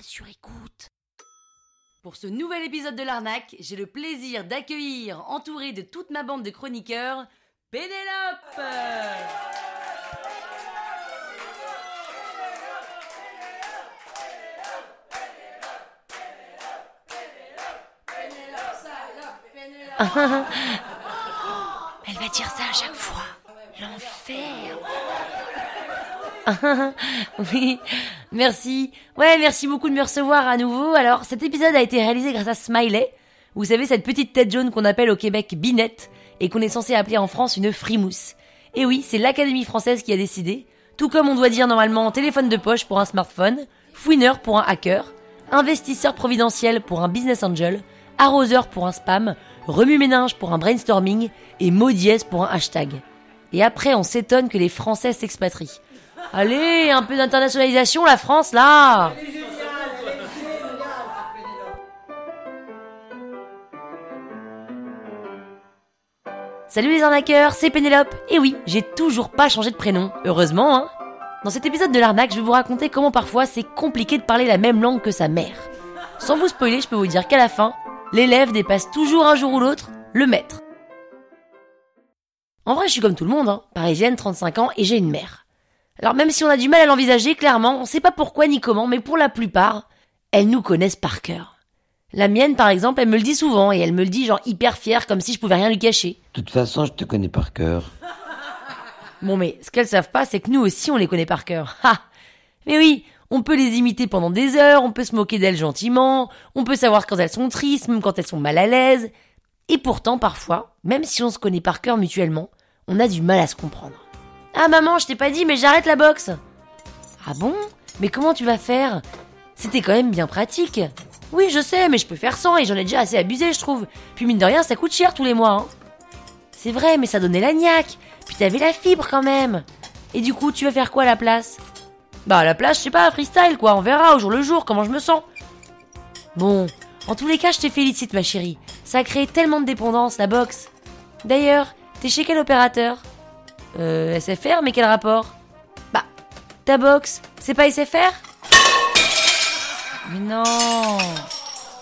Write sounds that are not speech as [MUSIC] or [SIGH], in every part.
sur écoute. Pour ce nouvel épisode de l'arnaque, j'ai le plaisir d'accueillir, entouré de toute ma bande de chroniqueurs, Pénélope [LAUGHS] Elle va dire ça à chaque fois. L'enfer. [LAUGHS] oui, merci. Ouais, merci beaucoup de me recevoir à nouveau. Alors, cet épisode a été réalisé grâce à Smiley. Vous savez, cette petite tête jaune qu'on appelle au Québec binette et qu'on est censé appeler en France une frimousse. Et oui, c'est l'Académie française qui a décidé. Tout comme on doit dire normalement téléphone de poche pour un smartphone, fouineur pour un hacker, investisseur providentiel pour un business angel, arroseur pour un spam, remue-ménage pour un brainstorming et mot dièse pour un hashtag. Et après, on s'étonne que les Français s'expatrient. Allez, un peu d'internationalisation, la France, là Salut les arnaqueurs, c'est Pénélope. Et oui, j'ai toujours pas changé de prénom, heureusement, hein. Dans cet épisode de l'arnaque, je vais vous raconter comment parfois c'est compliqué de parler la même langue que sa mère. Sans vous spoiler, je peux vous dire qu'à la fin, l'élève dépasse toujours un jour ou l'autre le maître. En vrai, je suis comme tout le monde, hein. parisienne, 35 ans, et j'ai une mère. Alors même si on a du mal à l'envisager, clairement, on sait pas pourquoi ni comment, mais pour la plupart, elles nous connaissent par cœur. La mienne, par exemple, elle me le dit souvent, et elle me le dit genre hyper fière, comme si je pouvais rien lui cacher. De toute façon, je te connais par cœur. [LAUGHS] Bon mais, ce qu'elles savent pas, c'est que nous aussi on les connaît par cœur. [LAUGHS] Ha Mais oui, on peut les imiter pendant des heures, on peut se moquer d'elles gentiment, on peut savoir quand elles sont tristes, même quand elles sont mal à l'aise. Et pourtant, parfois, même si on se connaît par cœur mutuellement, on a du mal à se comprendre. Ah maman, je t'ai pas dit, mais j'arrête la boxe. Ah bon? Mais comment tu vas faire? C'était quand même bien pratique. Oui, je sais, mais je peux faire sans et j'en ai déjà assez abusé, je trouve. Puis mine de rien, ça coûte cher tous les mois. Hein. C'est vrai, mais ça donnait la niaque. Puis t'avais la fibre quand même. Et du coup, tu vas faire quoi à la place? Bah à la place, je sais pas, freestyle quoi, on verra au jour le jour comment je me sens. Bon, en tous les cas, je te félicite ma chérie. Ça a créé tellement de dépendance, la boxe. D'ailleurs, t'es chez quel opérateur? Euh, SFR, mais quel rapport? Bah, ta boxe, c'est pas SFR Mais non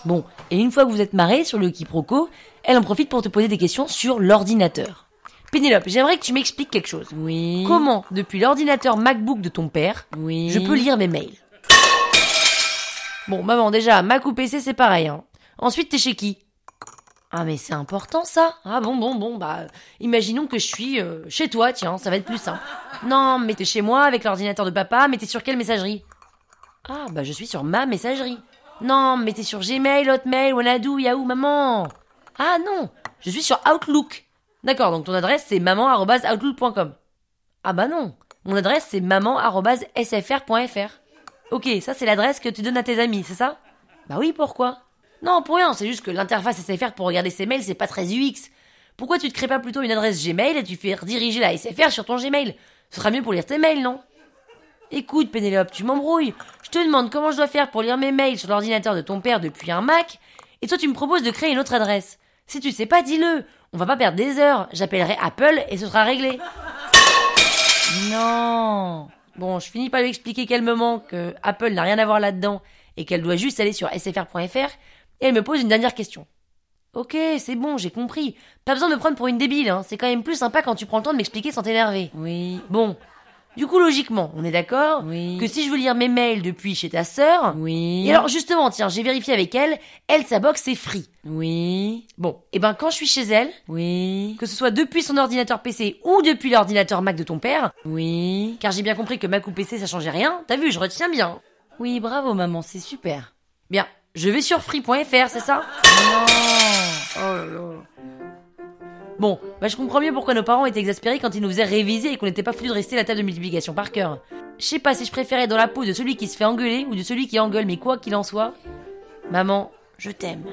Bon, et une fois que vous êtes marré sur le quiproquo, elle en profite pour te poser des questions sur l'ordinateur. Pénélope, j'aimerais que tu m'expliques quelque chose. Oui. Comment, depuis l'ordinateur MacBook de ton père, Oui. je peux lire mes mails? Bon, maman, déjà, Mac ou PC, c'est pareil. Hein. Ensuite, t'es chez qui? Ah, mais c'est important, ça Ah bon, bon, bon, bah, imaginons que je suis euh, chez toi, tiens, ça va être plus simple. Non, mais t'es chez moi avec l'ordinateur de papa, mais t'es sur quelle messagerie? Ah, bah, je suis sur ma messagerie. Non, mais t'es sur Gmail, Hotmail, Wanadoo, Yahoo, maman Ah non, je suis sur Outlook. D'accord, donc ton adresse, c'est maman.outlook.com. Ah bah non, mon adresse, c'est maman.sfr.fr. Ok, ça c'est l'adresse que tu donnes à tes amis, c'est ça? Bah oui, pourquoi? Non, pour rien, c'est juste que l'interface SFR pour regarder ses mails, c'est pas très UX. Pourquoi tu te crées pas plutôt une adresse Gmail et tu fais rediriger la SFR sur ton Gmail? Ce sera mieux pour lire tes mails, non? Écoute, Pénélope, tu m'embrouilles. Je te demande comment je dois faire pour lire mes mails sur l'ordinateur de ton père depuis un Mac, et toi tu me proposes de créer une autre adresse. Si tu sais pas, dis-le. On va pas perdre des heures. J'appellerai Apple et ce sera réglé. Non. Bon, je finis par lui expliquer calmement que Apple n'a rien à voir là-dedans et qu'elle doit juste aller sur sfr.fr et elle me pose une dernière question. Ok, c'est bon, j'ai compris. Pas besoin de me prendre pour une débile, hein. C'est quand même plus sympa quand tu prends le temps de m'expliquer sans t'énerver. Oui. Bon. Du coup, logiquement, on est d'accord Oui. que si je veux lire mes mails depuis chez ta sœur, Oui. et alors justement, tiens, j'ai vérifié avec elle, elle, sa box, c'est free. Oui. Bon, et ben quand je suis chez elle, Oui. que ce soit depuis son ordinateur PC ou depuis l'ordinateur Mac de ton père, Oui. car j'ai bien compris que Mac ou PC ça changeait rien, t'as vu, je retiens bien. Oui, bravo maman, c'est super. Bien, je vais sur free.fr, c'est ça? Non. Oh là là. Bon, bah je comprends mieux pourquoi nos parents étaient exaspérés quand ils nous faisaient réviser et qu'on n'était pas foutu de rester la table de multiplication par cœur. Je sais pas si je préférais dans la peau de celui qui se fait engueuler ou de celui qui engueule, mais quoi qu'il en soit, maman, je t'aime.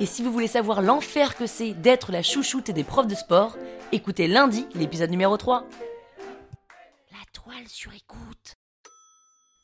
Et si vous voulez savoir l'enfer que c'est d'être la chouchoute des profs de sport, écoutez lundi l'épisode numéro 3. La toile sur écoute.